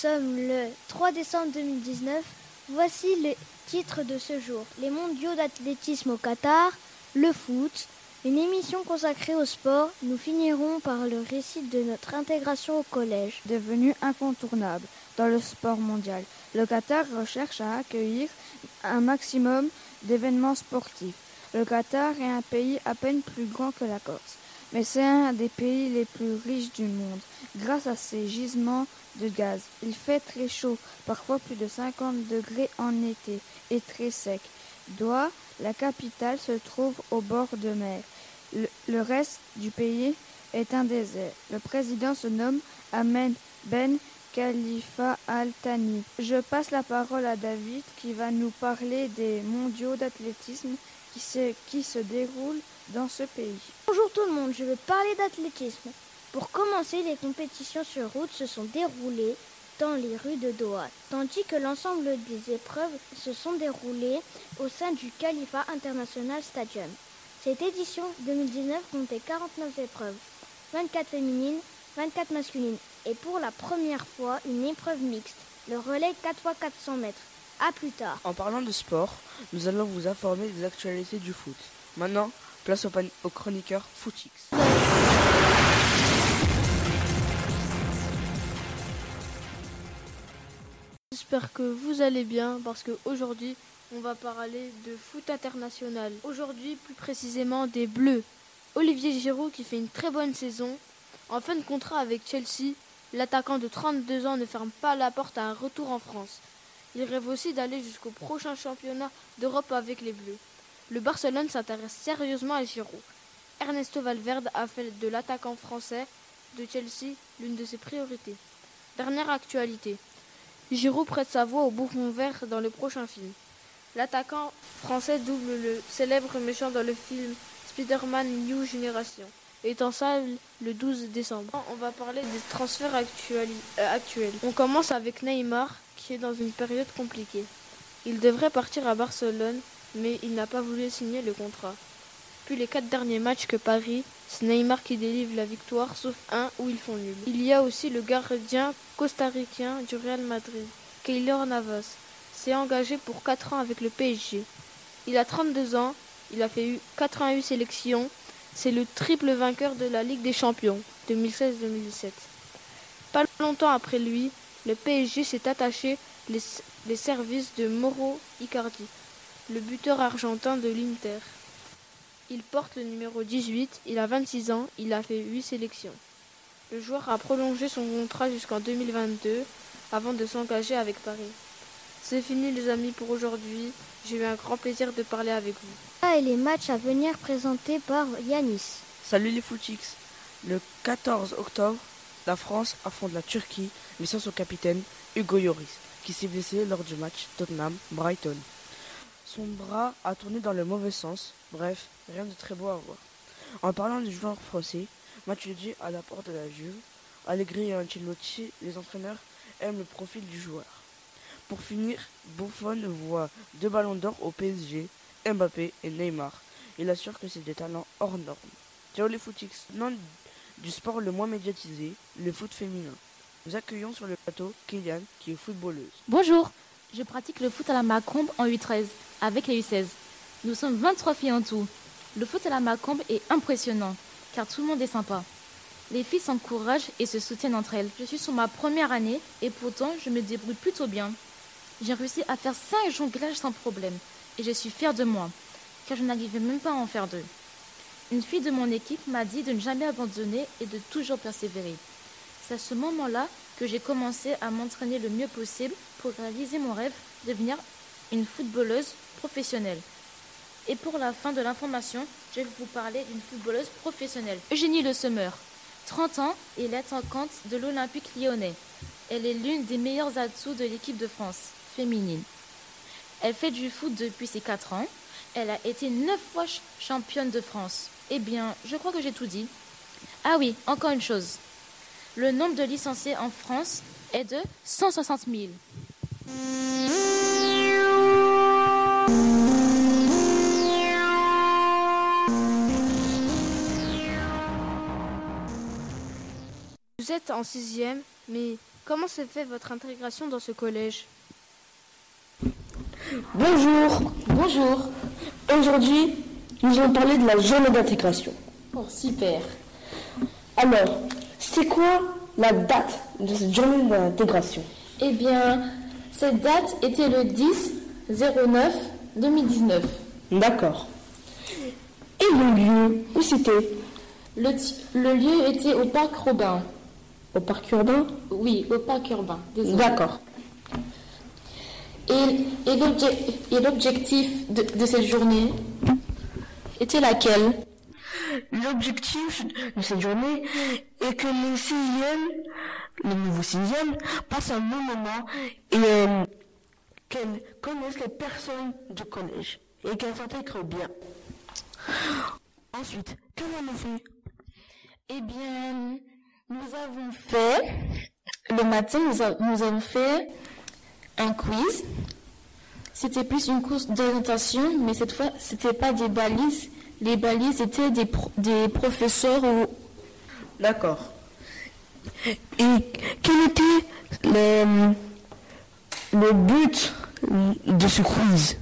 sommes le 3 décembre 2019. Voici les titres de ce jour. Les mondiaux d'athlétisme au Qatar, le foot, une émission consacrée au sport. Nous finirons par le récit de notre intégration au collège. Devenu incontournable dans le sport mondial, le Qatar recherche à accueillir un maximum d'événements sportifs. Le Qatar est un pays à peine plus grand que la Corse, mais c'est un des pays les plus riches du monde grâce à ses gisements de gaz. Il fait très chaud, parfois plus de 50 degrés en été, et très sec. Doha, la capitale, se trouve au bord de mer. Le, reste du pays est un désert. Le président se nomme Ahmed Ben Khalifa Al-Thani. Je passe la parole à David qui va nous parler des mondiaux d'athlétisme qui se déroulent dans ce pays. Bonjour tout le monde, je vais parler d'athlétisme. Pour commencer, les compétitions sur route se sont déroulées dans les rues de Doha, tandis que l'ensemble des épreuves se sont déroulées au sein du Khalifa International Stadium. Cette édition 2019 comptait 49 épreuves, 24 féminines, 24 masculines et pour la première fois une épreuve mixte, le relais 4x400 mètres. A plus tard. En parlant de sport, nous allons vous informer des actualités du foot. Maintenant, place au, chroniqueur Footix. J'espère que vous allez bien parce qu'aujourd'hui on va parler de foot international. Aujourd'hui plus précisément des Bleus. Olivier Giroud qui fait une très bonne saison. En fin de contrat avec Chelsea, l'attaquant de 32 ans ne ferme pas la porte à un retour en France. Il rêve aussi d'aller jusqu'au prochain championnat d'Europe avec les Bleus. Le Barcelone s'intéresse sérieusement à Giroud. Ernesto Valverde a fait de l'attaquant français de Chelsea l'une de ses priorités. Dernière actualité. Giroud prête sa voix au bouffon vert dans le prochain film. L'attaquant français double le célèbre méchant dans le film Spider-Man New Generation, est en salle le 12 décembre. On va parler des transferts euh, actuels. On commence avec Neymar, qui est dans une période compliquée. Il devrait partir à Barcelone, mais il n'a pas voulu signer le contrat. Puis les quatre derniers matchs que Paris, c'est Neymar qui délivre la victoire, sauf un où ils font nul. Il y a aussi le gardien costaricain du Real Madrid, Keylor Navas, s'est engagé pour 4 ans avec le PSG. Il a 32 ans, il a fait 88 sélections, c'est le triple vainqueur de la Ligue des Champions 2016-2017. Pas longtemps après lui, le PSG s'est attaché les, services de Mauro Icardi, le buteur argentin de l'Inter. Il porte le numéro 18, il a 26 ans, il a fait 8 sélections. Le joueur a prolongé son contrat jusqu'en 2022 avant de s'engager avec Paris. C'est fini les amis pour aujourd'hui. J'ai eu un grand plaisir de parler avec vous. Et les matchs à venir présentés par Yanis. Salut les footix. Le 14 octobre, la France affronte la Turquie, mais sans son capitaine Hugo Lloris, qui s'est blessé lors du match Tottenham-Brighton. Son bras a tourné dans le mauvais sens. Bref, rien de très beau à voir. En parlant du joueur français, Matuidi à la porte de la Juve, Allegri et Ancelotti, les entraîneurs, aiment le profil du joueur. Pour finir, Buffon voit deux ballons d'or au PSG, Mbappé et Neymar. Il assure que c'est des talents hors normes. Ciao les footix, nom du sport le moins médiatisé, le foot féminin. Nous accueillons sur le plateau Kylian qui est footballeuse. Bonjour, je pratique le foot à la Macombe en U13 avec les U16. Nous sommes 23 filles en tout. Le foot à la Macombe est impressionnant car tout le monde est sympa. Les filles s'encouragent et se soutiennent entre elles. Je suis sur ma première année et pourtant je me débrouille plutôt bien. J'ai réussi à faire 5 jonglages sans problème et je suis fière de moi, car je n'arrivais même pas à en faire deux. Une fille de mon équipe m'a dit de ne jamais abandonner et de toujours persévérer. C'est à ce moment-là que j'ai commencé à m'entraîner le mieux possible pour réaliser mon rêve de devenir une footballeuse professionnelle. Et pour la fin de l'information, je vais vous parler d'une footballeuse professionnelle, Eugénie Le Semeur. 30 ans et l'attaquante de l'Olympique lyonnais. Elle est l'une des meilleures atouts de l'équipe de France féminine. Elle fait du foot depuis ses 4 ans. Elle a été 9 fois championne de France. Eh bien, je crois que j'ai tout dit. Ah oui, encore une chose. Le nombre de licenciés en France est de 160 000. Vous êtes en sixième, mais comment s'est fait votre intégration dans ce collège Bonjour. Bonjour. Aujourd'hui, nous allons parler de la journée d'intégration. Oh, super. Alors, c'est quoi la date de cette journée d'intégration? Eh bien, cette date était le 10 09 2019. D'accord. Et le lieu Où c'était? Le, le lieu était au parc Robin. Au parc urbain? Oui, au parc urbain. D'accord. Et, et l'obje- et l'objectif de, de cette journée était laquelle? L'objectif de cette journée est que les sixièmes, les nouveaux sixièmes, passent un bon moment et euh, qu'elles connaissent les personnes du collège et qu'elles s'intègrent bien. Ensuite, qu'avons-nous fait? Eh bien, nous avons fait, le matin, nous, nous avons fait un quiz. C'était plus une course d'orientation, mais cette fois, c'était pas des balises. Les balises étaient des, pro- des professeurs ou D'accord. Et quel était le, le but de ce quiz?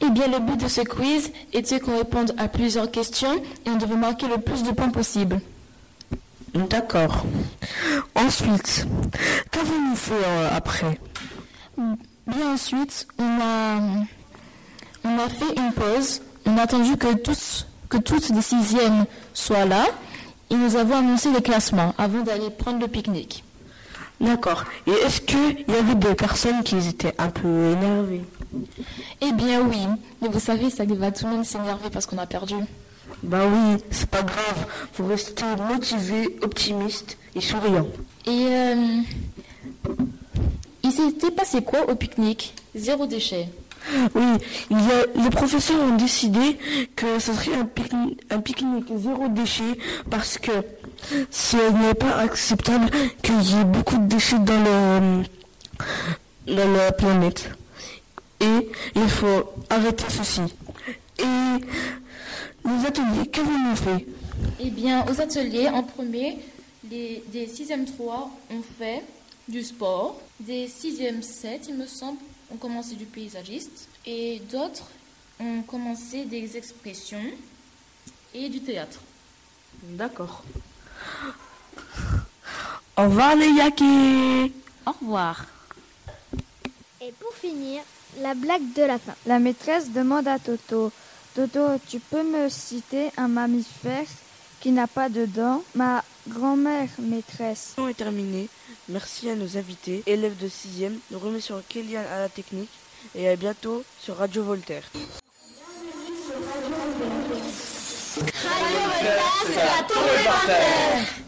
Eh bien, le but de ce quiz était qu'on réponde à plusieurs questions et on devait marquer le plus de points possible. D'accord. Ensuite, qu'avons-nous fait euh, après? Bien ensuite, on a, on a fait une pause. On a attendu que tous, que toutes les sixièmes soient là et nous avons annoncé les classements avant d'aller prendre le pique-nique. D'accord. Et est-ce qu'il y avait des personnes qui étaient un peu énervées? Eh bien oui, mais vous savez, ça va tout le monde s'énerver parce qu'on a perdu. Bah oui, c'est pas grave. Faut rester motivé, optimiste et souriant. Et euh, il s'était passé quoi au pique-nique? Zéro déchet. Oui, il y a, les professeurs ont décidé que ce serait un pique-nique, zéro déchet parce que ce n'est pas acceptable qu'il y ait beaucoup de déchets dans, dans la planète. Et il faut arrêter ceci. Et les ateliers, qu'avons-nous fait? Eh bien, aux ateliers, en premier, les, des 6e 3 ont fait du sport. Des 6e 7, il me semble, ont commencé du paysagiste. Et d'autres ont commencé des expressions et du théâtre. D'accord. Au revoir les yakis Au revoir. Et pour finir, la blague de la fin. La maîtresse demande à Toto Toto, tu peux me citer un mammifère qui n'a pas de dents? Ma grand-mère, maîtresse. est terminée. Merci à nos invités, élèves de 6e. Nous remercions Kélian à la technique et à bientôt sur Radio Voltaire.